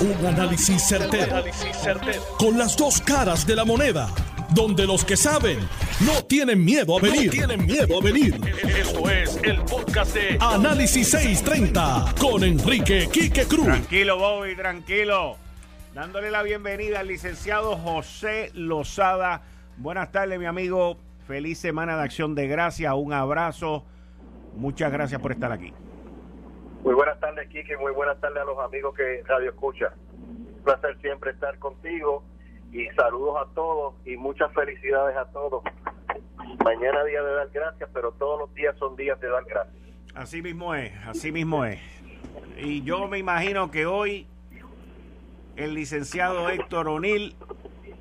Un análisis certero, Con las dos caras de la moneda. Donde los que saben no tienen miedo a venir. tienen miedo a venir. Esto es el podcast de Análisis 630 con Enrique Quique Cruz. Tranquilo, Bobby, tranquilo. Dándole la bienvenida al licenciado José Lozada. Buenas tardes, mi amigo. Feliz semana de acción de gracias. Un abrazo. Muchas gracias por estar aquí. Muy buenas tardes, Kike. Muy buenas tardes a los amigos que Radio Escucha. Un placer siempre estar contigo y saludos a todos y muchas felicidades a todos. Mañana día de dar gracias, pero todos los días son días de dar gracias. Así mismo es, así mismo es. Y yo me imagino que hoy el licenciado Héctor O'Neill,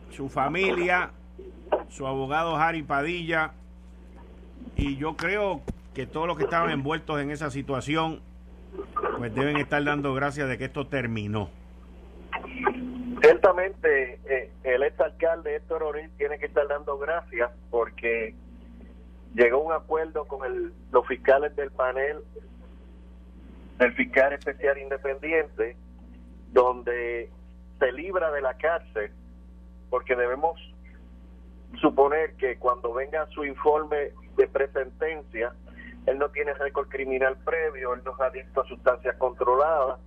su familia, su abogado Harry Padilla, y yo creo que todos los que estaban envueltos en esa situación pues deben estar dando gracias de que esto terminó. Ciertamente, eh, el ex alcalde Héctor Orín tiene que estar dando gracias porque llegó un acuerdo con el, los fiscales del panel del fiscal especial independiente donde se libra de la cárcel porque debemos suponer que cuando venga su informe de presentencia él no tiene récord criminal previo, él no es adicto a sustancias controladas,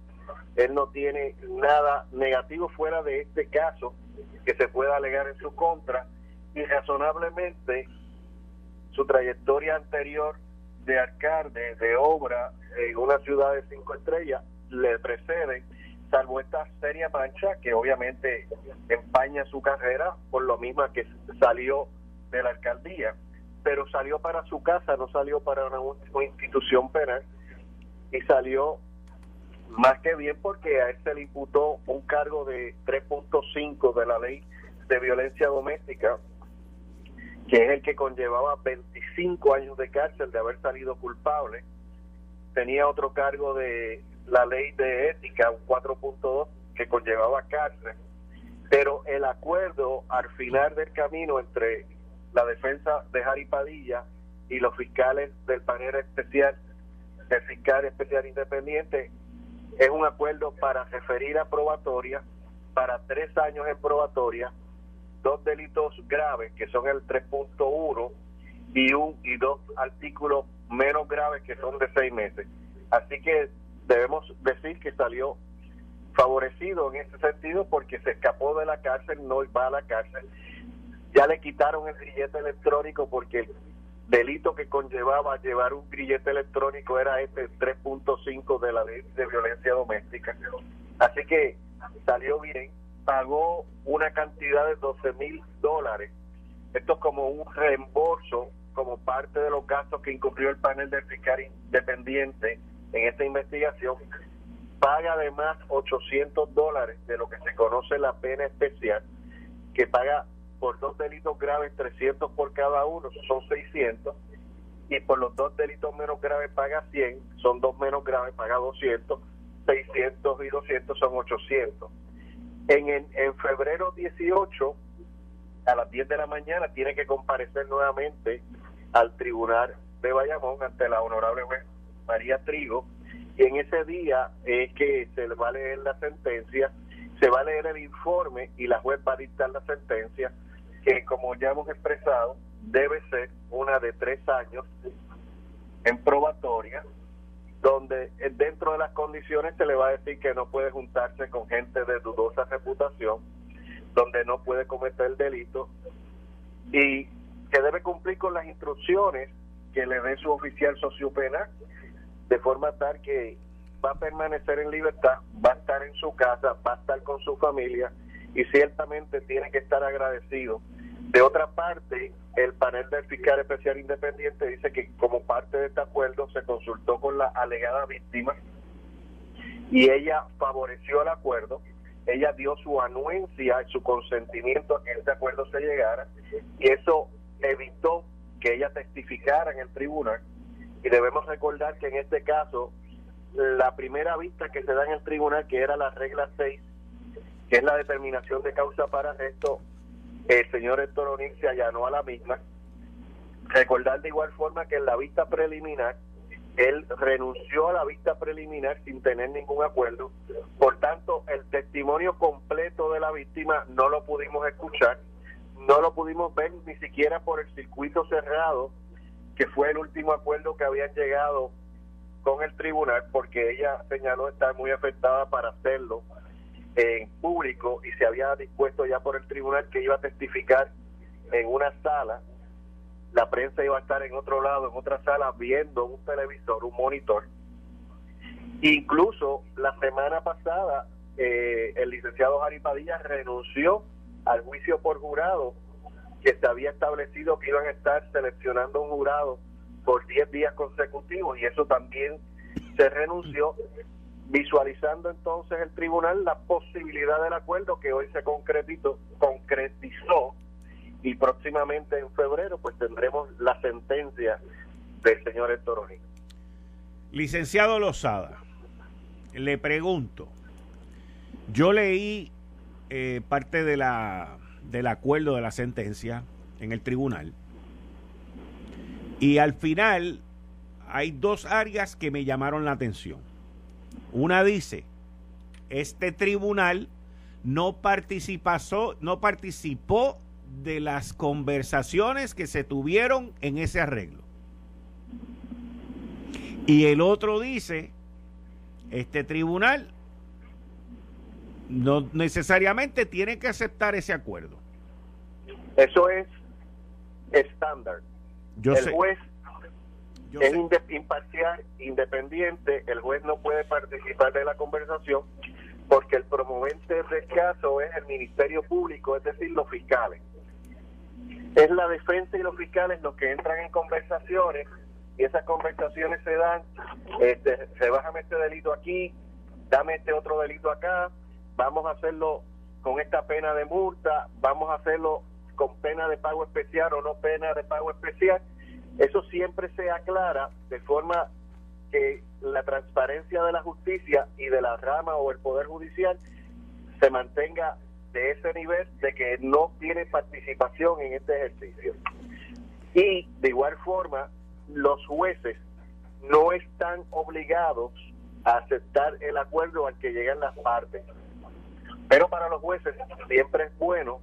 él no tiene nada negativo fuera de este caso que se pueda alegar en su contra y razonablemente su trayectoria anterior de alcalde, de obra en una ciudad de cinco estrellas, le precede, salvo esta seria mancha que obviamente empaña su carrera por lo mismo que salió de la alcaldía pero salió para su casa, no salió para una, institución penal y salió más que bien porque a él se le imputó un cargo de 3.5 de la ley de violencia doméstica, que es el que conllevaba 25 años de cárcel de haber salido culpable. Tenía otro cargo de la ley de ética, un 4.2, que conllevaba cárcel. Pero el acuerdo al final del camino entre la defensa de Jari Padilla y los fiscales del panel especial, del fiscal especial independiente, es un acuerdo para referir a probatoria, para tres años en probatoria, dos delitos graves, que son el 3.1, y, un, y dos artículos menos graves, que son de seis meses. Así que debemos decir que salió favorecido en ese sentido porque se escapó de la cárcel, no va a la cárcel ya le quitaron el grillete electrónico porque el delito que conllevaba llevar un grillete electrónico era este 3.5 de la ley de violencia doméstica. Así que salió bien, pagó una cantidad de 12 mil dólares. Esto es como un reembolso, como parte de los gastos que incurrió el panel de fiscal independiente en esta investigación. Paga además 800 dólares de lo que se conoce la pena especial, que paga por dos delitos graves 300 por cada uno, son 600, y por los dos delitos menos graves paga 100, son dos menos graves, paga 200, 600 y 200 son 800. En, en, en febrero 18, a las 10 de la mañana, tiene que comparecer nuevamente al tribunal de Bayamón ante la honorable María Trigo, y en ese día es que se le va a leer la sentencia, se va a leer el informe y la juez va a dictar la sentencia que como ya hemos expresado, debe ser una de tres años en probatoria, donde dentro de las condiciones se le va a decir que no puede juntarse con gente de dudosa reputación, donde no puede cometer delito y que debe cumplir con las instrucciones que le dé su oficial sociopenal, de forma tal que va a permanecer en libertad, va a estar en su casa, va a estar con su familia y ciertamente tiene que estar agradecido. De otra parte, el panel del fiscal especial independiente dice que como parte de este acuerdo se consultó con la alegada víctima y ella favoreció el acuerdo, ella dio su anuencia y su consentimiento a que este acuerdo se llegara y eso evitó que ella testificara en el tribunal. Y debemos recordar que en este caso la primera vista que se da en el tribunal, que era la regla 6, que es la determinación de causa para arresto, el señor Héctor O'Neill se allanó a la misma. Recordar de igual forma que en la vista preliminar, él renunció a la vista preliminar sin tener ningún acuerdo. Por tanto, el testimonio completo de la víctima no lo pudimos escuchar, no lo pudimos ver ni siquiera por el circuito cerrado, que fue el último acuerdo que habían llegado con el tribunal, porque ella señaló estar muy afectada para hacerlo en público y se había dispuesto ya por el tribunal que iba a testificar en una sala, la prensa iba a estar en otro lado, en otra sala, viendo un televisor, un monitor. Incluso la semana pasada, eh, el licenciado Jari Padilla renunció al juicio por jurado que se había establecido que iban a estar seleccionando un jurado por 10 días consecutivos y eso también se renunció, visualizando entonces el tribunal la posibilidad del acuerdo que hoy se concretizó, concretizó y próximamente en febrero pues tendremos la sentencia del señor Héctor. Licenciado Lozada, le pregunto, yo leí eh, parte de la, del acuerdo de la sentencia en el tribunal y al final hay dos áreas que me llamaron la atención. Una dice, este tribunal no participó, no participó de las conversaciones que se tuvieron en ese arreglo. Y el otro dice, este tribunal no necesariamente tiene que aceptar ese acuerdo. Eso es estándar. el juez es imparcial, independiente, el juez no puede participar de la conversación porque el promovente del caso es el Ministerio Público, es decir, los fiscales es la defensa y los fiscales los que entran en conversaciones y esas conversaciones se dan, este, se baja este delito aquí, dame este otro delito acá, vamos a hacerlo con esta pena de multa, vamos a hacerlo con pena de pago especial o no pena de pago especial. Eso siempre se aclara de forma que la transparencia de la justicia y de la rama o el poder judicial se mantenga de ese nivel de que no tiene participación en este ejercicio. Y de igual forma, los jueces no están obligados a aceptar el acuerdo al que llegan las partes. Pero para los jueces siempre es bueno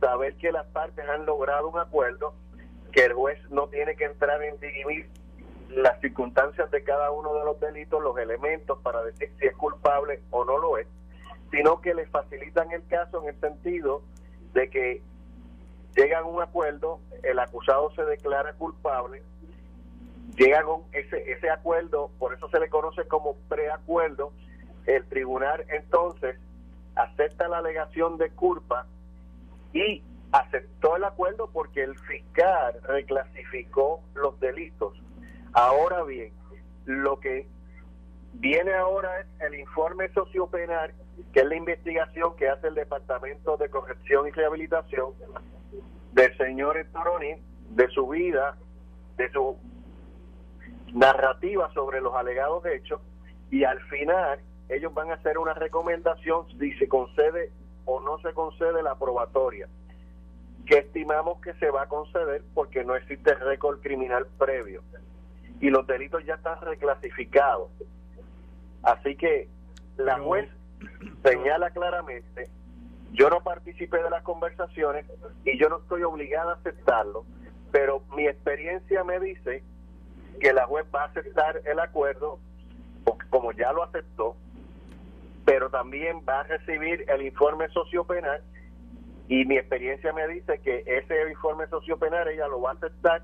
saber que las partes han logrado un acuerdo, que el juez no tiene que entrar en dirimir las circunstancias de cada uno de los delitos, los elementos para decir si es culpable o no lo es, sino que les facilitan el caso en el sentido de que llegan a un acuerdo, el acusado se declara culpable, llegan a ese, ese acuerdo, por eso se le conoce como preacuerdo, el tribunal entonces acepta la alegación de culpa y aceptó el acuerdo porque el fiscal reclasificó los delitos. Ahora bien, lo que viene ahora es el informe sociopenal que es la investigación que hace el Departamento de Corrección y Rehabilitación del señor Héctor de su vida, de su narrativa sobre los alegados hechos, y al final ellos van a hacer una recomendación si se concede o no se concede la probatoria, que estimamos que se va a conceder porque no existe récord criminal previo y los delitos ya están reclasificados. Así que la juez señala claramente, yo no participé de las conversaciones y yo no estoy obligada a aceptarlo, pero mi experiencia me dice que la juez va a aceptar el acuerdo, como ya lo aceptó, pero también va a recibir el informe sociopenal y mi experiencia me dice que ese informe sociopenal ella lo va a aceptar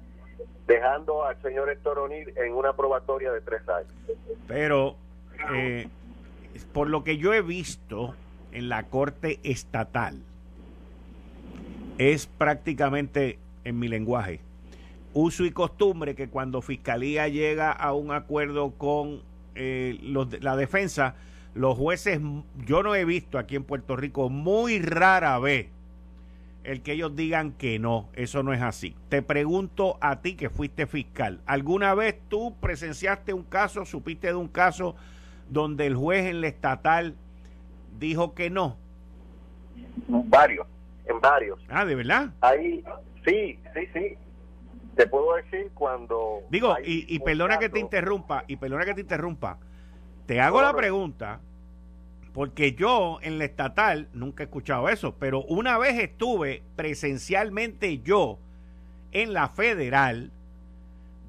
dejando al señor Héctor O'Neill en una probatoria de tres años. Pero eh, por lo que yo he visto en la Corte Estatal, es prácticamente, en mi lenguaje, uso y costumbre que cuando Fiscalía llega a un acuerdo con eh, la defensa, los jueces, yo no he visto aquí en Puerto Rico muy rara vez el que ellos digan que no, eso no es así. Te pregunto a ti que fuiste fiscal, ¿alguna vez tú presenciaste un caso, supiste de un caso donde el juez en la estatal dijo que no? Varios, en varios. Ah, ¿de verdad? Ahí, sí, sí, sí. Te puedo decir cuando... Digo, y, y perdona que te interrumpa, y perdona que te interrumpa. Te hago la pregunta Porque yo en la estatal nunca he escuchado eso, pero una vez estuve presencialmente yo en la federal,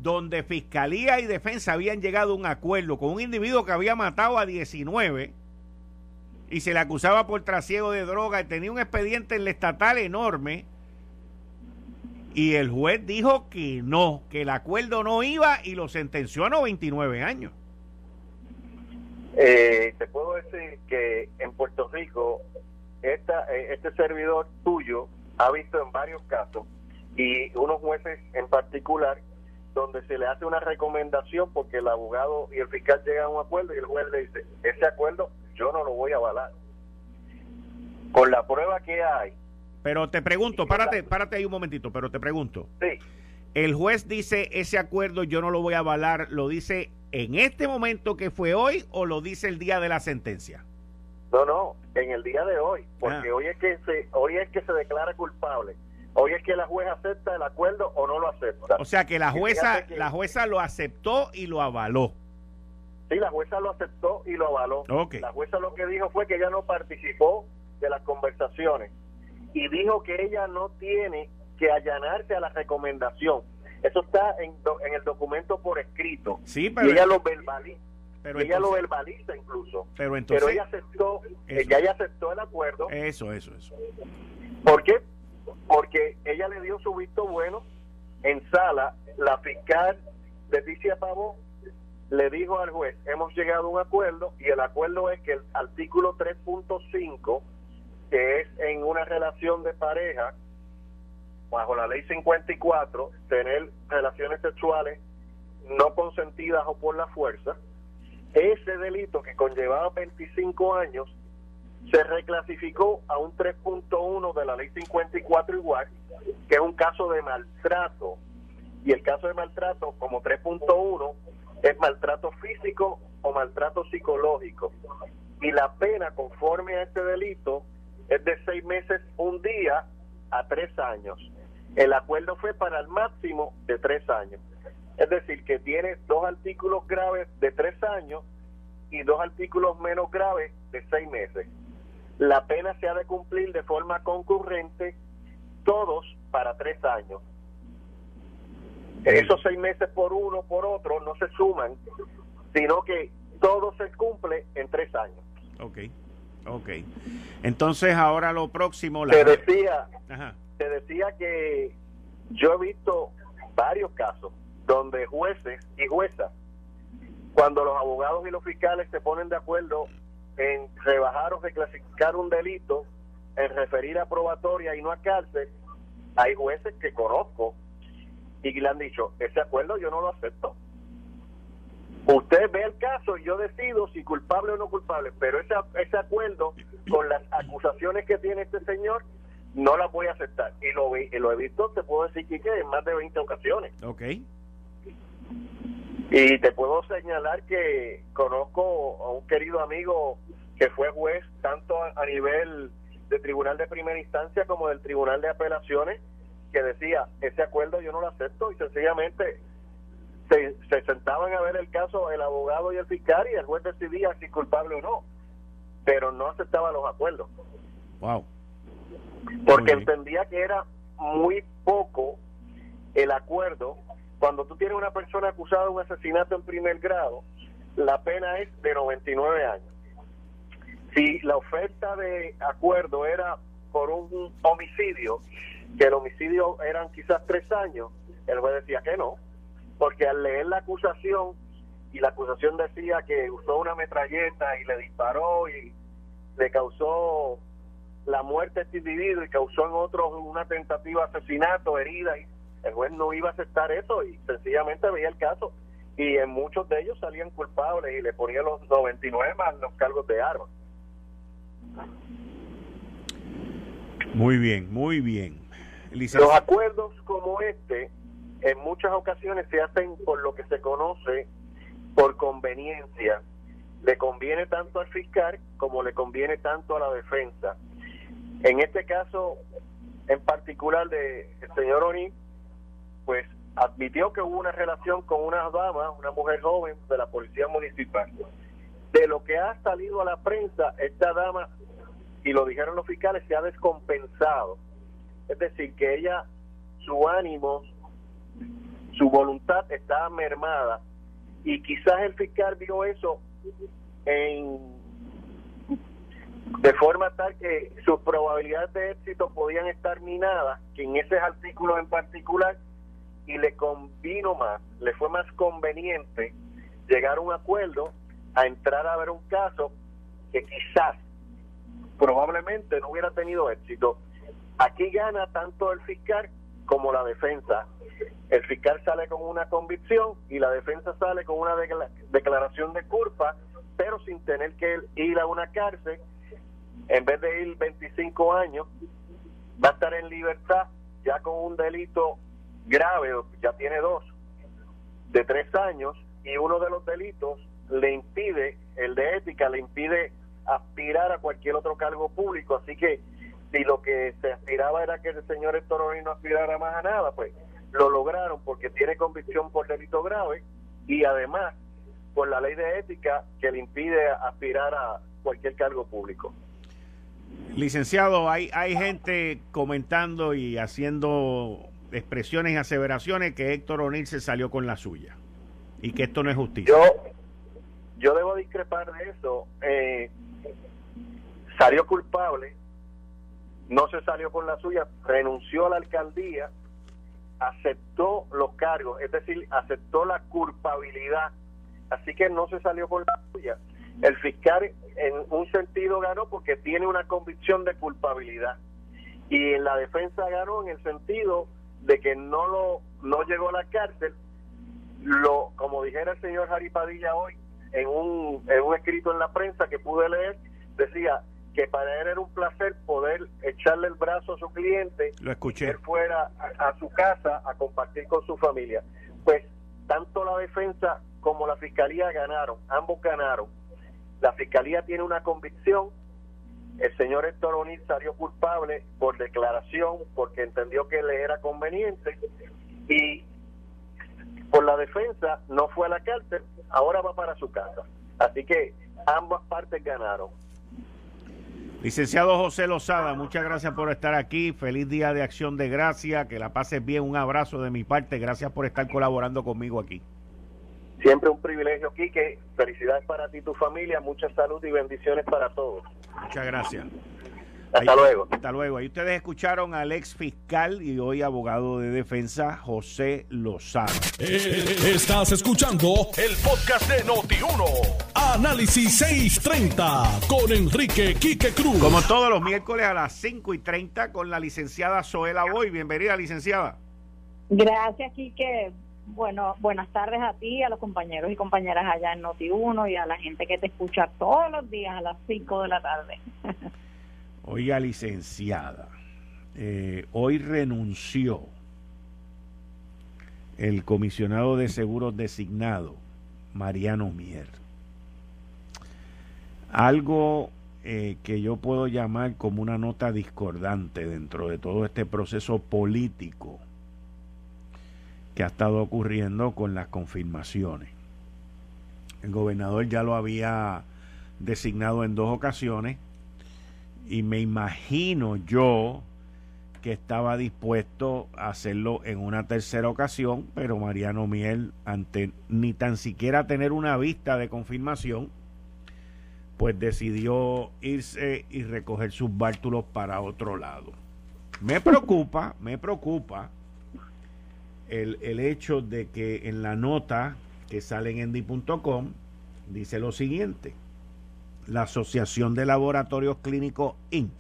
donde Fiscalía y Defensa habían llegado a un acuerdo con un individuo que había matado a 19 y se le acusaba por trasiego de droga y tenía un expediente en la estatal enorme. Y el juez dijo que no, que el acuerdo no iba y lo sentenció a 99 años. Eh, te puedo decir que en Puerto Rico esta, eh, este servidor tuyo ha visto en varios casos y unos jueces en particular donde se le hace una recomendación porque el abogado y el fiscal llegan a un acuerdo y el juez le dice, ese acuerdo yo no lo voy a avalar. Con la prueba que hay. Pero te pregunto, párate, párate ahí un momentito, pero te pregunto. Sí. El juez dice, ese acuerdo yo no lo voy a avalar, ¿lo dice en este momento que fue hoy o lo dice el día de la sentencia? No, no, en el día de hoy, porque ah. hoy es que se hoy es que se declara culpable. Hoy es que la jueza acepta el acuerdo o no lo acepta. O sea que la jueza la jueza lo aceptó y lo avaló. Sí, la jueza lo aceptó y lo avaló. La jueza lo que dijo fue que ella no participó de las conversaciones y dijo que ella no tiene que allanarse a la recomendación. Eso está en, en el documento por escrito. Sí, pero y ella lo verbaliza. Pero ella lo verbaliza incluso. Pero entonces. ella aceptó, ella, ella aceptó el acuerdo. Eso, eso, eso. ¿Por qué? Porque ella le dio su visto bueno en sala. La fiscal Leticia Pavón le dijo al juez, hemos llegado a un acuerdo y el acuerdo es que el artículo 3.5, que es en una relación de pareja, bajo la ley 54, tener relaciones sexuales no consentidas o por la fuerza, ese delito que conllevaba 25 años se reclasificó a un 3.1 de la ley 54 igual, que es un caso de maltrato. Y el caso de maltrato como 3.1 es maltrato físico o maltrato psicológico. Y la pena conforme a este delito es de seis meses, un día a tres años. El acuerdo fue para el máximo de tres años. Es decir, que tiene dos artículos graves de tres años y dos artículos menos graves de seis meses. La pena se ha de cumplir de forma concurrente, todos para tres años. Esos seis meses por uno, por otro, no se suman, sino que todo se cumple en tres años. Ok, ok. Entonces ahora lo próximo... La... Te decía, te decía que yo he visto varios casos donde jueces y juezas, cuando los abogados y los fiscales se ponen de acuerdo en rebajar o reclasificar un delito, en referir a probatoria y no a cárcel, hay jueces que conozco y le han dicho, ese acuerdo yo no lo acepto. Usted ve el caso y yo decido si culpable o no culpable, pero ese, ese acuerdo con las acusaciones que tiene este señor no las voy a aceptar. Y lo, y lo he visto, te puedo decir, que en más de 20 ocasiones. Ok. Y te puedo señalar que conozco a un querido amigo que fue juez tanto a nivel de tribunal de primera instancia como del tribunal de apelaciones que decía, ese acuerdo yo no lo acepto y sencillamente se, sentaban a ver el caso el abogado y el fiscal y el juez decidía si culpable o no, pero no aceptaba los acuerdos. Wow. Porque entendía que era muy poco el acuerdo. Cuando tú tienes una persona acusada de un asesinato en primer grado, la pena es de 99 años. Si la oferta de acuerdo era por un homicidio, que el homicidio eran quizás tres años, el juez decía que no, porque al leer la acusación y la acusación decía que usó una metralleta y le disparó y le causó la muerte a este individuo y causó en otros una tentativa de asesinato, herida, y el juez no iba a aceptar eso y sencillamente veía el caso y en muchos de ellos salían culpables y le ponía los 99 más los cargos de armas. Muy bien, muy bien. Los acuerdos como este en muchas ocasiones se hacen por lo que se conoce por conveniencia. Le conviene tanto al fiscal como le conviene tanto a la defensa. En este caso en particular de el señor Oni, pues admitió que hubo una relación con una dama, una mujer joven de la policía municipal. De lo que ha salido a la prensa, esta dama, y lo dijeron los fiscales, se ha descompensado. Es decir, que ella, su ánimo, su voluntad está mermada y quizás el fiscal vio eso en de forma tal que sus probabilidades de éxito podían estar minadas, que en ese artículo en particular, y le convino más, le fue más conveniente llegar a un acuerdo a entrar a ver un caso que quizás, probablemente no hubiera tenido éxito. Aquí gana tanto el fiscal como la defensa. El fiscal sale con una convicción y la defensa sale con una declaración de culpa, pero sin tener que ir a una cárcel en vez de ir 25 años, va a estar en libertad ya con un delito grave, ya tiene dos, de tres años, y uno de los delitos le impide, el de ética, le impide aspirar a cualquier otro cargo público. Así que si lo que se aspiraba era que el señor Héctor no aspirara más a nada, pues lo lograron porque tiene convicción por delito grave y además por la ley de ética que le impide aspirar a cualquier cargo público. Licenciado, hay, hay gente comentando y haciendo expresiones y aseveraciones que Héctor O'Neill se salió con la suya y que esto no es justicia. Yo, yo debo discrepar de eso. Eh, salió culpable, no se salió con la suya, renunció a la alcaldía, aceptó los cargos, es decir, aceptó la culpabilidad, así que no se salió con la suya. El fiscal en un sentido ganó porque tiene una convicción de culpabilidad. Y en la defensa ganó en el sentido de que no lo no llegó a la cárcel. Lo como dijera el señor Jaripadilla hoy en un, en un escrito en la prensa que pude leer decía que para él era un placer poder echarle el brazo a su cliente lo escuché. él fuera a su casa a compartir con su familia. Pues tanto la defensa como la fiscalía ganaron ambos ganaron la fiscalía tiene una convicción. El señor Héctor O'Neill salió culpable por declaración porque entendió que le era conveniente y por la defensa no fue a la cárcel, ahora va para su casa. Así que ambas partes ganaron. Licenciado José Lozada, muchas gracias por estar aquí. Feliz día de acción de gracia. Que la pases bien. Un abrazo de mi parte. Gracias por estar colaborando conmigo aquí. Siempre un privilegio, Quique. Felicidades para ti y tu familia. Mucha salud y bendiciones para todos. Muchas gracias. Hasta luego. Hasta luego. Ahí ustedes escucharon al ex fiscal y hoy abogado de defensa, José Lozano. Eh, estás escuchando el podcast de Noti1. Análisis 630 con Enrique Quique Cruz. Como todos los miércoles a las 5 y 30 con la licenciada Zoela Boy. Bienvenida, licenciada. Gracias, Quique. Bueno, buenas tardes a ti, a los compañeros y compañeras allá en Noti1 y a la gente que te escucha todos los días a las 5 de la tarde. Oiga, licenciada, eh, hoy renunció el comisionado de seguros designado, Mariano Mier. Algo eh, que yo puedo llamar como una nota discordante dentro de todo este proceso político que ha estado ocurriendo con las confirmaciones. El gobernador ya lo había designado en dos ocasiones y me imagino yo que estaba dispuesto a hacerlo en una tercera ocasión, pero Mariano Miel, ante ni tan siquiera tener una vista de confirmación, pues decidió irse y recoger sus bártulos para otro lado. Me preocupa, me preocupa el, hecho de que en la nota que sale en endy.com dice lo siguiente. La Asociación de Laboratorios Clínicos Inc.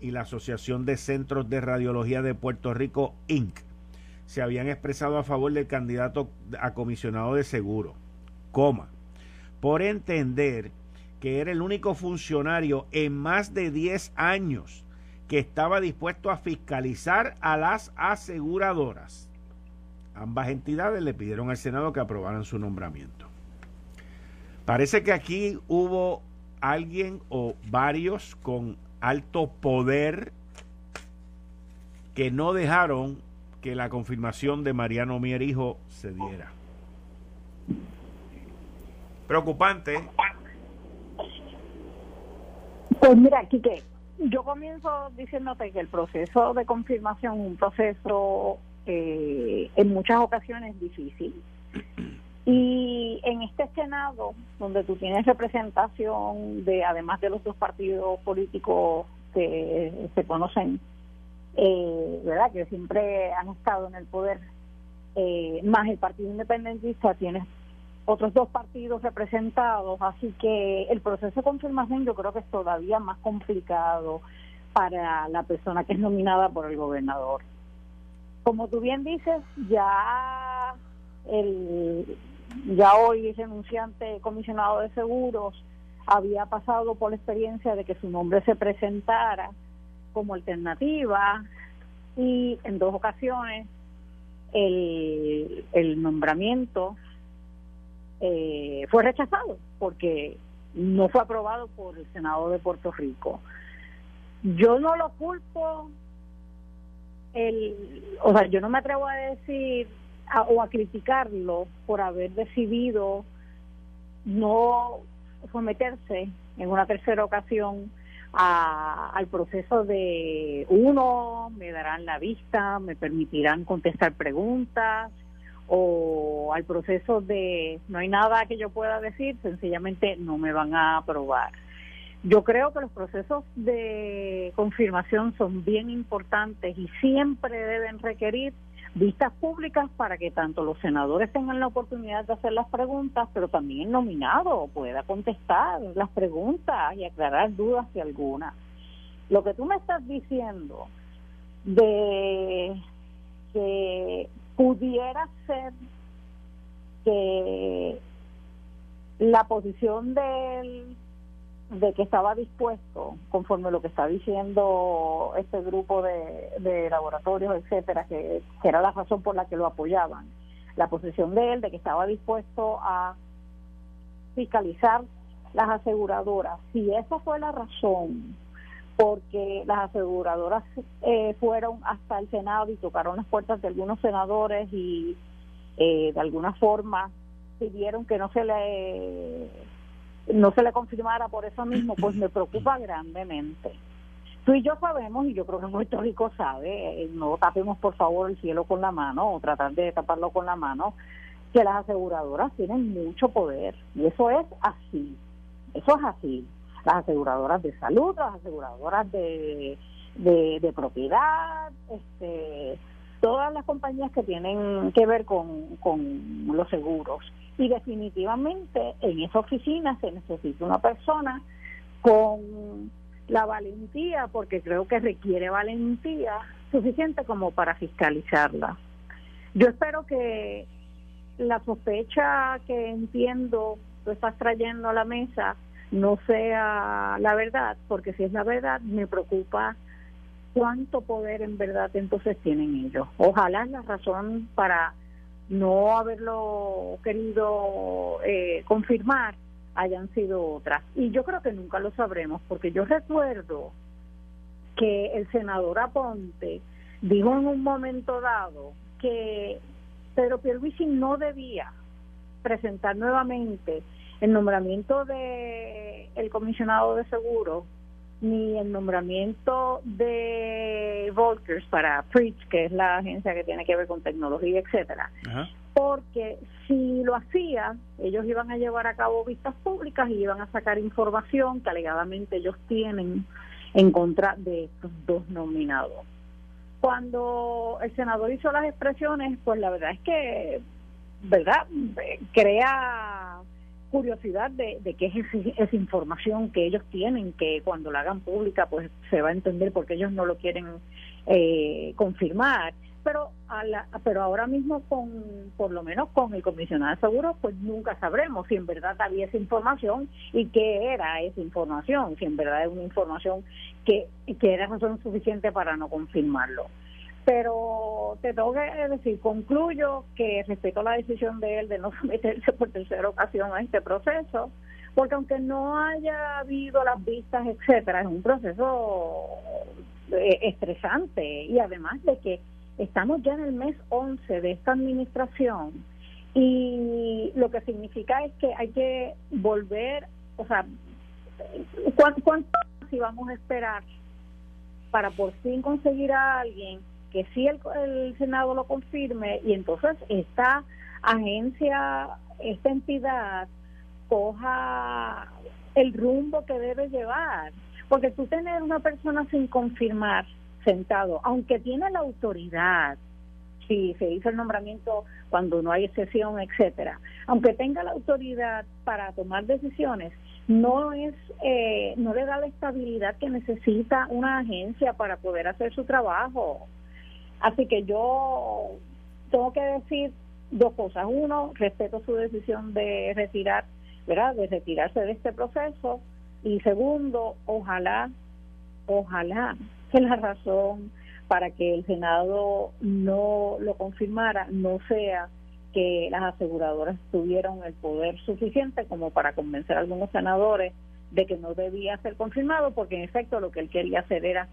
y la Asociación de Centros de Radiología de Puerto Rico Inc. se habían expresado a favor del candidato a comisionado de seguro, coma, por entender que era el único funcionario en más de 10 años que estaba dispuesto a fiscalizar a las aseguradoras ambas entidades le pidieron al Senado que aprobaran su nombramiento. Parece que aquí hubo alguien o varios con alto poder que no dejaron que la confirmación de Mariano Mierijo se diera. Preocupante, Pues mira, Quique, yo comienzo diciéndote que el proceso de confirmación un proceso eh, en muchas ocasiones difícil. Y en este Senado, donde tú tienes representación de, además de los dos partidos políticos que se conocen, eh, ¿verdad? Que siempre han estado en el poder, eh, más el Partido Independentista, tienes otros dos partidos representados, así que el proceso de confirmación yo creo que es todavía más complicado para la persona que es nominada por el gobernador. Como tú bien dices, ya el ya hoy renunciante comisionado de seguros había pasado por la experiencia de que su nombre se presentara como alternativa y en dos ocasiones el, el nombramiento eh, fue rechazado porque no fue aprobado por el Senado de Puerto Rico. Yo no lo culpo, el, o sea, yo no me atrevo a decir o a criticarlo por haber decidido no someterse en una tercera ocasión al proceso de uno, me darán la vista, me permitirán contestar preguntas, o al proceso de no hay nada que yo pueda decir, sencillamente no me van a aprobar. Yo creo que los procesos de confirmación son bien importantes y siempre deben requerir vistas públicas para que tanto los senadores tengan la oportunidad de hacer las preguntas, pero también el nominado pueda contestar las preguntas y aclarar dudas si alguna. Lo que tú me estás diciendo de que pudiera ser que la posición del de que estaba dispuesto, conforme lo que está diciendo este grupo de, laboratorios, etcétera, que, que, era la razón por la que lo apoyaban, la posición de él de que estaba dispuesto a fiscalizar las aseguradoras. Si esa fue la razón porque las aseguradoras eh, fueron hasta el Senado y tocaron las puertas de algunos senadores y eh, de alguna forma pidieron que no se le no se le confirmara por eso mismo, pues me preocupa grandemente. Tú y yo sabemos, y yo creo que Puerto Rico sabe, eh, no tapemos por favor el cielo con la mano o tratar de taparlo con la mano, que las aseguradoras tienen mucho poder y eso es así, eso es así las aseguradoras de salud, las aseguradoras de, de, propiedad, este, todas las compañías que tienen que ver con, con los seguros. Y definitivamente en esa oficina se necesita una persona con la valentía, porque creo que requiere valentía suficiente como para fiscalizarla. Yo espero que la sospecha que entiendo tú estás trayendo a la mesa no sea la verdad, porque si es la verdad, me preocupa cuánto poder en verdad entonces tienen ellos. Ojalá la razón para no haberlo querido eh, confirmar hayan sido otras. Y yo creo que nunca lo sabremos, porque yo recuerdo que el senador Aponte dijo en un momento dado que Pedro Pierluisi no debía presentar nuevamente el nombramiento de el comisionado de seguros ni el nombramiento de Volkers para Preach, que es la agencia que tiene que ver con tecnología, etcétera. Porque si lo hacía, ellos iban a llevar a cabo vistas públicas y iban a sacar información que alegadamente ellos tienen en contra de estos dos nominados. Cuando el senador hizo las expresiones, pues la verdad es que, ¿verdad? Crea curiosidad de, de qué es esa información que ellos tienen, que cuando la hagan pública pues se va a entender porque ellos no lo quieren eh, confirmar. Pero, a la, pero ahora mismo, con por lo menos con el comisionado de seguros, pues nunca sabremos si en verdad había esa información y qué era esa información, si en verdad es una información que, que era razón suficiente para no confirmarlo. Pero te tengo que decir, concluyo que respeto la decisión de él de no someterse por tercera ocasión a este proceso, porque aunque no haya habido las vistas, etcétera, es un proceso eh, estresante. Y además de que estamos ya en el mes 11 de esta administración y lo que significa es que hay que volver, o sea, ¿cuánto, cuánto si vamos a esperar para por fin conseguir a alguien que sí el, el Senado lo confirme y entonces esta agencia, esta entidad coja el rumbo que debe llevar. Porque tú tener una persona sin confirmar sentado, aunque tiene la autoridad, si se hizo el nombramiento cuando no hay excepción, etcétera, aunque tenga la autoridad para tomar decisiones, no es eh, no le da la estabilidad que necesita una agencia para poder hacer su trabajo. Así que yo tengo que decir dos cosas. Uno, respeto su decisión de retirar, ¿verdad? De retirarse de este proceso. Y segundo, ojalá, ojalá que la razón para que el Senado no lo confirmara no sea que las aseguradoras tuvieron el poder suficiente como para convencer a algunos senadores de que no debía ser confirmado, porque en efecto lo que él quería hacer era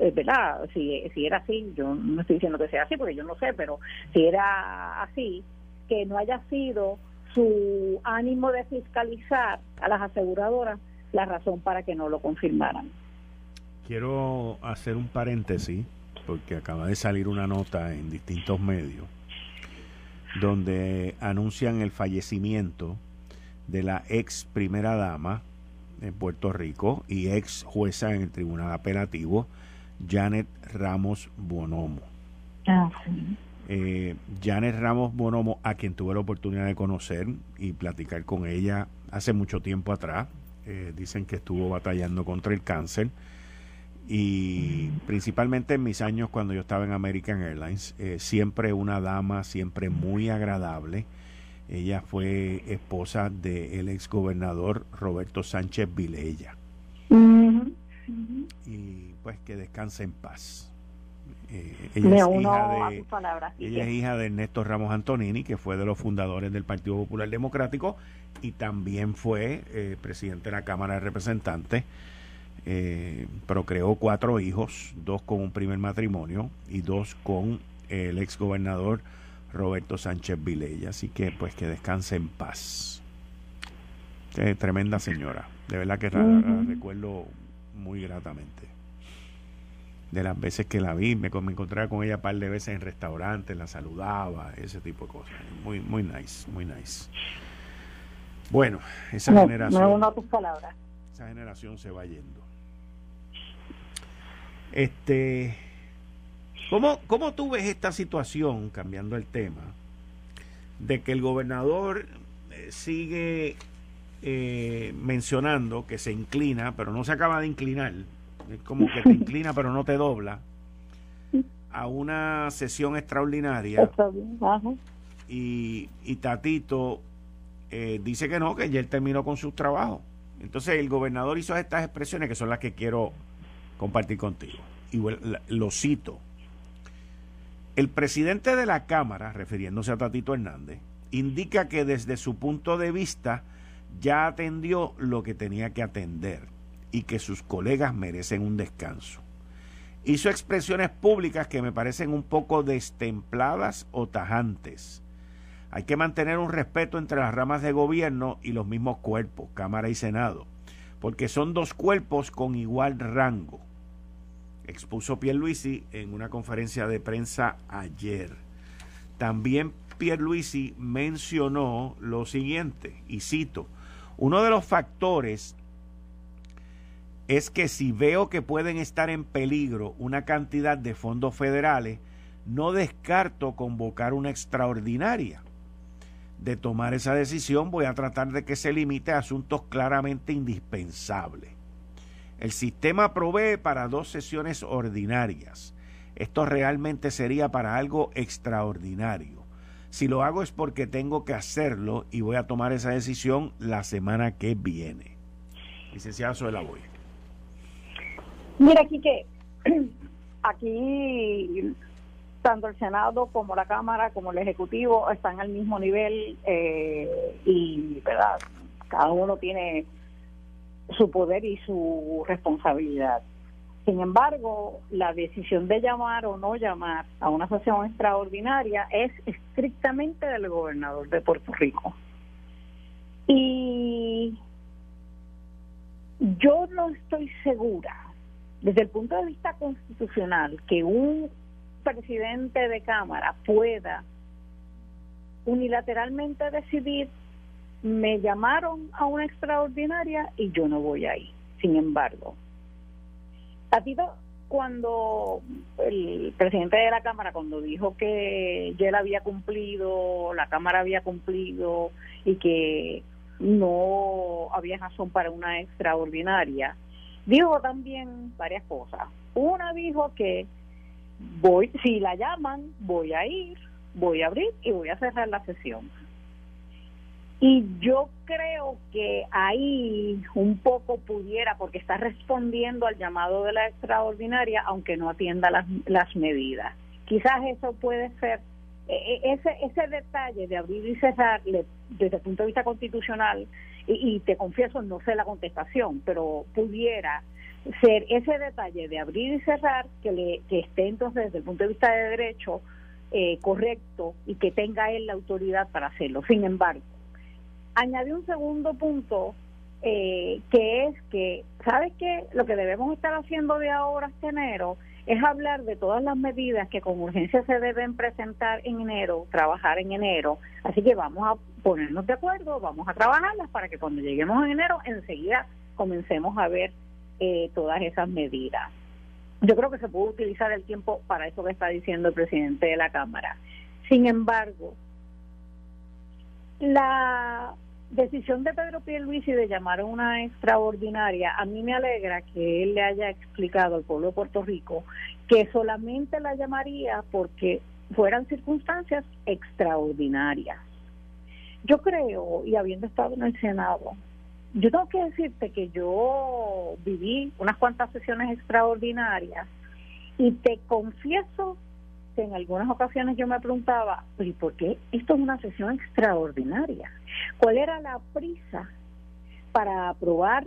eh, ¿verdad? Si, si era así, yo no estoy diciendo que sea así porque yo no sé, pero si era así, que no haya sido su ánimo de fiscalizar a las aseguradoras la razón para que no lo confirmaran. Quiero hacer un paréntesis porque acaba de salir una nota en distintos medios donde anuncian el fallecimiento de la ex primera dama en Puerto Rico y ex jueza en el Tribunal Apelativo, Janet Ramos Bonomo. Ah, eh, Janet Ramos Bonomo, a quien tuve la oportunidad de conocer y platicar con ella hace mucho tiempo atrás, eh, dicen que estuvo batallando contra el cáncer y principalmente en mis años cuando yo estaba en American Airlines, eh, siempre una dama, siempre muy agradable. Ella fue esposa del ex gobernador Roberto Sánchez Vilella. Y pues que descanse en paz. Eh, ella, es hija de, ella es hija de Ernesto Ramos Antonini, que fue de los fundadores del Partido Popular Democrático y también fue eh, presidente de la Cámara de Representantes eh, procreó cuatro hijos, dos con un primer matrimonio y dos con el ex gobernador Roberto Sánchez Vilella. Así que pues que descanse en paz. tremenda señora, de verdad que la, recuerdo muy gratamente. De las veces que la vi, me, me encontraba con ella un par de veces en restaurantes, la saludaba, ese tipo de cosas. Muy, muy nice, muy nice. Bueno, esa generación. Esa generación se va yendo. Este, ¿cómo, ¿Cómo tú ves esta situación, cambiando el tema, de que el gobernador eh, sigue eh, mencionando que se inclina, pero no se acaba de inclinar, es como que te inclina pero no te dobla, a una sesión extraordinaria y, y Tatito eh, dice que no, que ya él terminó con su trabajo. Entonces el gobernador hizo estas expresiones que son las que quiero compartir contigo. Y lo cito. El presidente de la Cámara, refiriéndose a Tatito Hernández, indica que desde su punto de vista ya atendió lo que tenía que atender y que sus colegas merecen un descanso. Hizo expresiones públicas que me parecen un poco destempladas o tajantes. Hay que mantener un respeto entre las ramas de gobierno y los mismos cuerpos, Cámara y Senado porque son dos cuerpos con igual rango, expuso Pierluisi en una conferencia de prensa ayer. También Pierluisi mencionó lo siguiente, y cito, uno de los factores es que si veo que pueden estar en peligro una cantidad de fondos federales, no descarto convocar una extraordinaria de tomar esa decisión, voy a tratar de que se limite a asuntos claramente indispensables. El sistema provee para dos sesiones ordinarias. Esto realmente sería para algo extraordinario. Si lo hago es porque tengo que hacerlo y voy a tomar esa decisión la semana que viene. Licenciada Soela Boy. Mira, aquí aquí tanto el Senado como la Cámara como el Ejecutivo están al mismo nivel eh, y verdad cada uno tiene su poder y su responsabilidad. Sin embargo, la decisión de llamar o no llamar a una sesión extraordinaria es estrictamente del gobernador de Puerto Rico. Y yo no estoy segura, desde el punto de vista constitucional, que un presidente de Cámara pueda unilateralmente decidir, me llamaron a una extraordinaria y yo no voy ahí. Sin embargo, a ti cuando el presidente de la Cámara, cuando dijo que ya él había cumplido, la Cámara había cumplido y que no había razón para una extraordinaria, dijo también varias cosas. Una dijo que voy, si la llaman, voy a ir, voy a abrir y voy a cerrar la sesión. Y yo creo que ahí un poco pudiera, porque está respondiendo al llamado de la extraordinaria, aunque no atienda las, las medidas. Quizás eso puede ser, e, e, ese, ese detalle de abrir y cerrar, desde el punto de vista constitucional, y, te confieso, no sé la contestación, pero pudiera ser ese detalle de abrir y cerrar que, le, que esté entonces desde el punto de vista de derecho eh, correcto y que tenga él la autoridad para hacerlo. Sin embargo, añadí un segundo punto eh, que es que, ¿sabes qué? Lo que debemos estar haciendo de ahora hasta enero es hablar de todas las medidas que con urgencia se deben presentar en enero, trabajar en enero. Así que vamos a ponernos de acuerdo, vamos a trabajarlas para que cuando lleguemos en enero enseguida comencemos a ver eh, todas esas medidas. Yo creo que se puede utilizar el tiempo para eso que está diciendo el presidente de la Cámara. Sin embargo, la decisión de Pedro Pierluisi de llamar a una extraordinaria, a mí me alegra que él le haya explicado al pueblo de Puerto Rico que solamente la llamaría porque fueran circunstancias extraordinarias. Yo creo, y habiendo estado en el Senado, yo tengo que decirte que yo viví unas cuantas sesiones extraordinarias y te confieso en algunas ocasiones yo me preguntaba, ¿y por qué esto es una sesión extraordinaria? ¿Cuál era la prisa para aprobar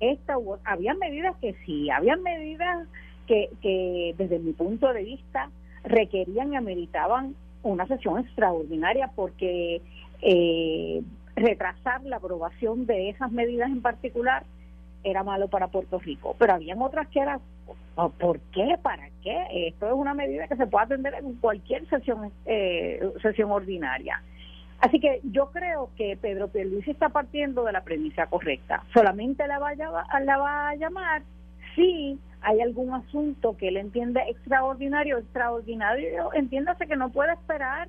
esta? Había medidas que sí, había medidas que, que desde mi punto de vista requerían y ameritaban una sesión extraordinaria porque eh, retrasar la aprobación de esas medidas en particular era malo para Puerto Rico, pero habían otras que eran, oh, ¿por qué? ¿Para qué? Esto es una medida que se puede atender en cualquier sesión, eh, sesión ordinaria. Así que yo creo que Pedro Pierluisi está partiendo de la premisa correcta. Solamente la va a, la va a llamar si hay algún asunto que él entiende extraordinario, extraordinario, entiéndase que no puede esperar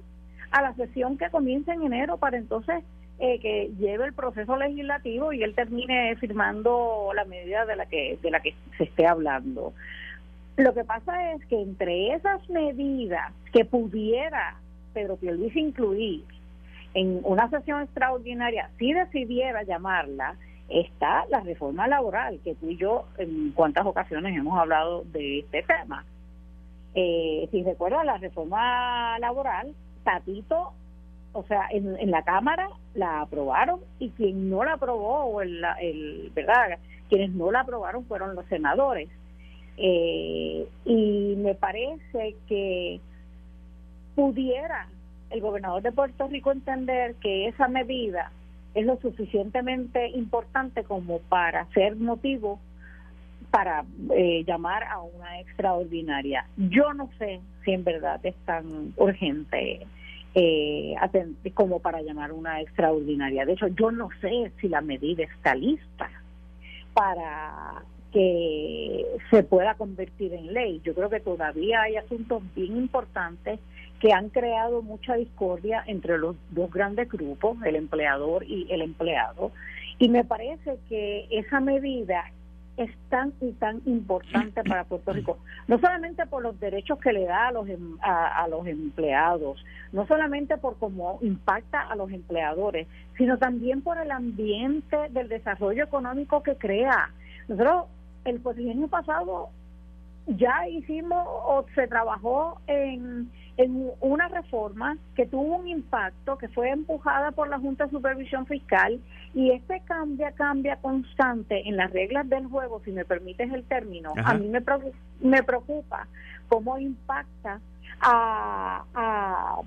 a la sesión que comienza en enero para entonces eh, que lleve el proceso legislativo y él termine firmando la medida de la que de la que se esté hablando. Lo que pasa es que entre esas medidas que pudiera Pedro Pierluisi incluir en una sesión extraordinaria, si decidiera llamarla, está la reforma laboral, que tú y yo en cuántas ocasiones hemos hablado de este tema. Eh, si recuerda la reforma laboral, Tatito o sea, en, la Cámara la aprobaron y quien no la aprobó, el, el, ¿verdad? Quienes no la aprobaron fueron los senadores. Eh, y me parece que pudiera el gobernador de Puerto Rico entender que esa medida es lo suficientemente importante como para ser motivo para eh, llamar a una extraordinaria. Yo no sé si en verdad es tan urgente eh, como para llamar una extraordinaria. De hecho, yo no sé si la medida está lista para que se pueda convertir en ley. Yo creo que todavía hay asuntos bien importantes que han creado mucha discordia entre los dos grandes grupos, el empleador y el empleado. Y me parece que esa medida es tan y tan importante para Puerto Rico, no solamente por los derechos que le da a los, em, a, los empleados, no solamente por cómo impacta a los empleadores, sino también por el ambiente del desarrollo económico que crea. Nosotros el año pasado ya hicimos o se trabajó en en una reforma que tuvo un impacto, que fue empujada por la Junta de Supervisión Fiscal, y este cambia, cambia constante en las reglas del juego, si me permites el término, a mí me, me preocupa cómo impacta a,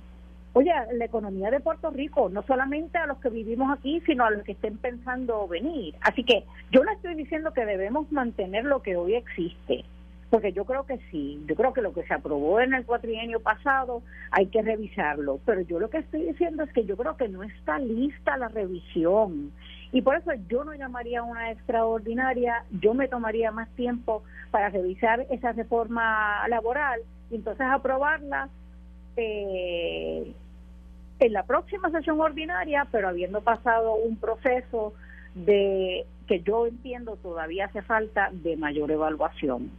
oye, la economía de Puerto Rico, no solamente a los que vivimos aquí, sino a los que estén pensando venir. Así que yo no estoy diciendo que debemos mantener lo que hoy existe, porque yo creo que sí, yo creo que lo que se aprobó en el cuatrienio pasado hay que revisarlo, pero yo lo que estoy diciendo es que yo creo que no está lista la revisión y por eso yo no llamaría una extraordinaria, yo me tomaría más tiempo para revisar esa reforma laboral y entonces aprobarla eh, en la próxima sesión ordinaria, pero habiendo pasado un proceso de que yo entiendo todavía hace falta de mayor evaluación.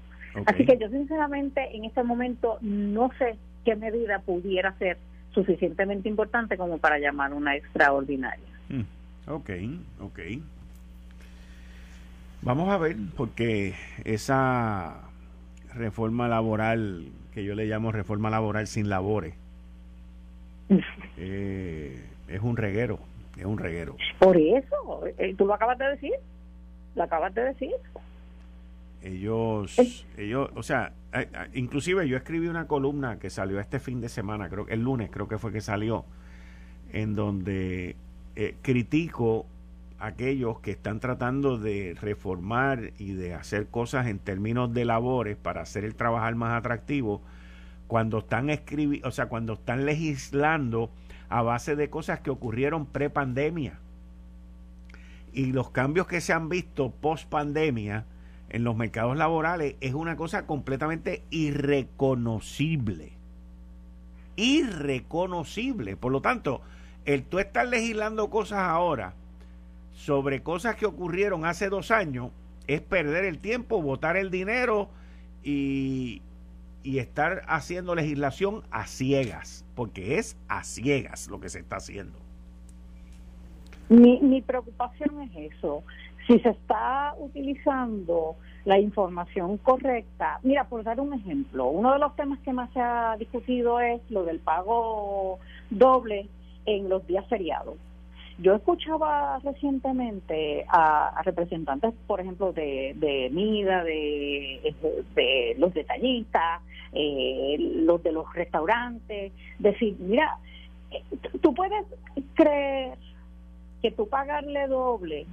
Así que yo sinceramente en este momento no sé qué medida pudiera ser suficientemente importante como para llamar una extraordinaria. Mm. Ok, ok. Vamos a ver, porque esa reforma laboral, que yo le llamo reforma laboral sin labores, eh, es un reguero, es un reguero. Por eso, eh, tú lo acabas de decir, lo acabas de decir. Ellos, ellos, o sea, inclusive yo escribí una columna que salió este fin de semana, creo que el lunes creo que fue que salió, en donde eh, critico a aquellos que están tratando de reformar y de hacer cosas en términos de labores para hacer el trabajar más atractivo cuando están escribiendo, o sea, cuando están legislando a base de cosas que ocurrieron pre-pandemia. Y los cambios que se han visto post pandemia en los mercados laborales es una cosa completamente irreconocible. Irreconocible. Por lo tanto, el tú estar legislando cosas ahora sobre cosas que ocurrieron hace dos años es perder el tiempo, botar el dinero y, y estar haciendo legislación a ciegas, porque es a ciegas lo que se está haciendo. Mi, mi preocupación es eso. Si se está utilizando la información correcta, mira, por dar un ejemplo, uno de los temas que más se ha discutido es lo del pago doble en los días feriados. Yo escuchaba recientemente a, representantes, por ejemplo, de, de MIDA, de, los detallistas, eh, los de los restaurantes, decir, mira, eh, tú puedes creer que tú pagarle doble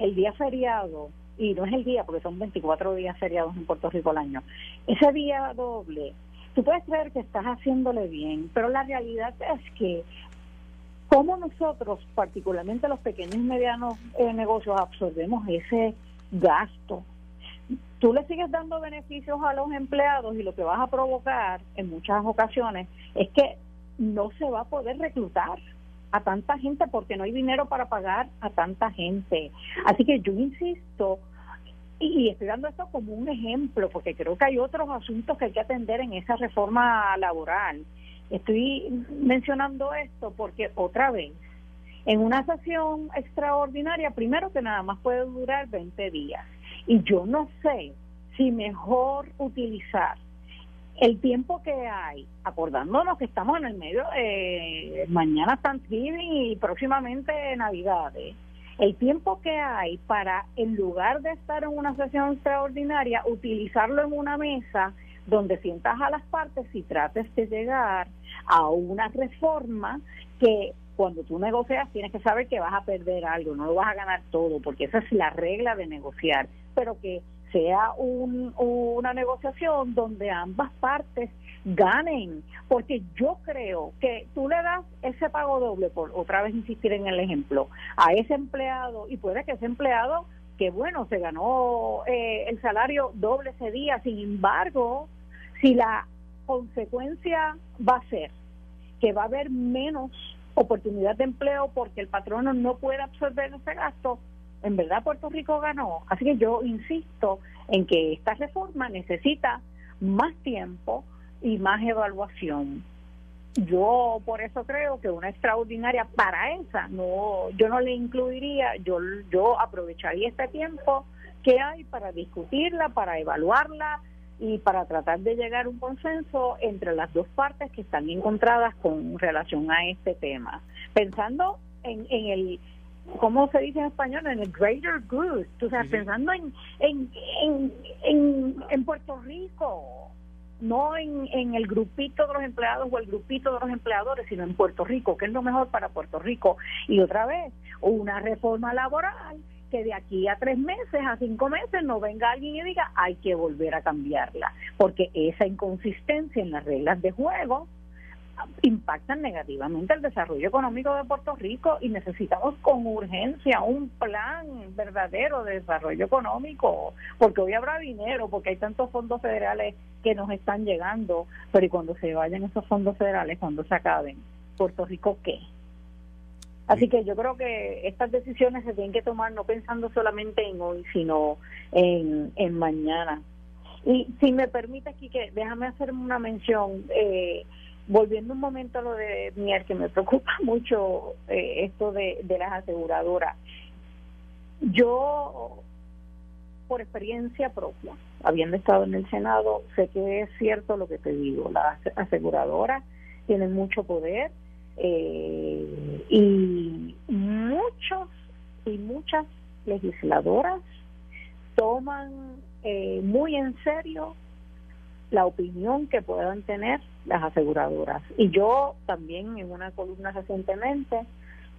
el día feriado, y no es el día, porque son 24 días feriados en Puerto Rico al año, ese día doble, tú puedes creer que estás haciéndole bien, pero la realidad es que ¿Cómo nosotros, particularmente los pequeños y medianos eh, negocios, absorbemos ese gasto? Tú le sigues dando beneficios a los empleados y lo que vas a provocar en muchas ocasiones es que no se va a poder reclutar a tanta gente porque no hay dinero para pagar a tanta gente. Así que yo insisto, y estoy dando esto como un ejemplo, porque creo que hay otros asuntos que hay que atender en esa reforma laboral. Estoy mencionando esto porque otra vez, en una sesión extraordinaria, primero que nada más puede durar 20 días. Y yo no sé si mejor utilizar el tiempo que hay, acordándonos que estamos en el medio de mañana Thanksgiving y próximamente Navidades, el tiempo que hay para, en lugar de estar en una sesión extraordinaria, utilizarlo en una mesa donde sientas a las partes y trates de llegar a una reforma que cuando tú negocias tienes que saber que vas a perder algo, no lo vas a ganar todo, porque esa es la regla de negociar, pero que sea un, una negociación donde ambas partes ganen, porque yo creo que tú le das ese pago doble, por otra vez insistir en el ejemplo, a ese empleado y puede que ese empleado que bueno, se ganó eh, el salario doble ese día, sin embargo, si la consecuencia va a ser que va a haber menos oportunidad de empleo porque el patrono no puede absorber ese gasto, en verdad Puerto Rico ganó. Así que yo insisto en que esta reforma necesita más tiempo y más evaluación. Yo por eso creo que una extraordinaria para esa no yo no le incluiría, yo yo aprovecharía este tiempo que hay para discutirla, para evaluarla, y para tratar de llegar a un consenso entre las dos partes que están encontradas con relación a este tema. Pensando en, en el, ¿cómo se dice en español? En el greater good, o sea, pensando en, en, en, en, Puerto Rico. no en, en el grupito de los empleados o el grupito de los empleadores, sino en Puerto Rico, que es lo mejor para Puerto Rico. Y otra vez, una reforma laboral que de aquí a tres meses, a cinco meses, no venga alguien y diga hay que volver a cambiarla, porque esa inconsistencia en las reglas de juego impactan negativamente el desarrollo económico de Puerto Rico y necesitamos con urgencia un plan verdadero de desarrollo económico, porque hoy habrá dinero, porque hay tantos fondos federales que nos están llegando, pero y cuando se vayan esos fondos federales, cuando se acaben, Puerto Rico qué? Así que yo creo que estas decisiones se tienen que tomar no pensando solamente en hoy, sino en, en mañana. Y si me permite, aquí que déjame hacer una mención. Eh, volviendo un momento a lo de Mier, que me preocupa mucho eh, esto de, las aseguradoras. Yo, por experiencia propia, habiendo estado en el Senado, sé que es cierto lo que te digo. Las aseguradoras tienen mucho poder eh, y muchos y muchas legisladoras toman eh, muy en serio la opinión que puedan tener las aseguradoras. Y yo también en una columna recientemente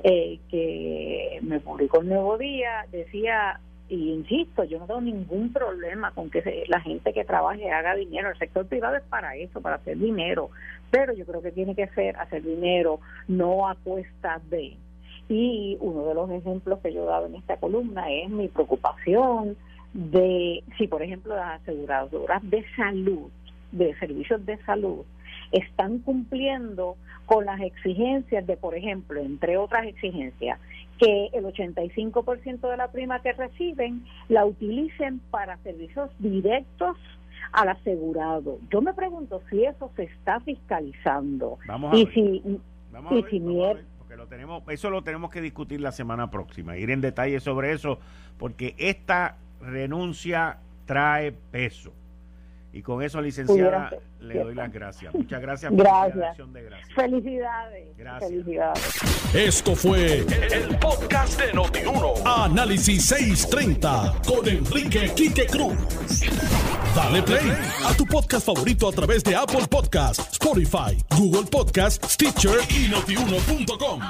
eh, que me publicó el Nuevo Día decía, y insisto, yo no tengo ningún problema con que la gente que trabaje haga dinero. El sector privado es para eso, para hacer dinero. Pero yo creo que tiene que ser hacer dinero no a cuesta de. Y uno de los ejemplos que yo he dado en esta columna es mi preocupación de si, por ejemplo, las aseguradoras de salud de servicios de salud están cumpliendo con las exigencias de, por ejemplo, entre otras exigencias, que el 85% de la prima que reciben la utilicen para servicios directos al asegurado. Yo me pregunto si eso se está fiscalizando. Vamos a y si, y si porque lo tenemos, eso lo tenemos que discutir la semana próxima, ir en detalle sobre eso, porque esta renuncia trae peso. Y con eso, licenciada, le doy las gracias. Muchas gracias por la acción de gracias. Felicidades. Gracias. Felicidades. Esto fue el, podcast de Notiuno. Análisis 630 con Enrique Quique Cruz. Dale play a tu podcast favorito a través de Apple Podcasts, Spotify, Google Podcasts, Stitcher y notiuno.com.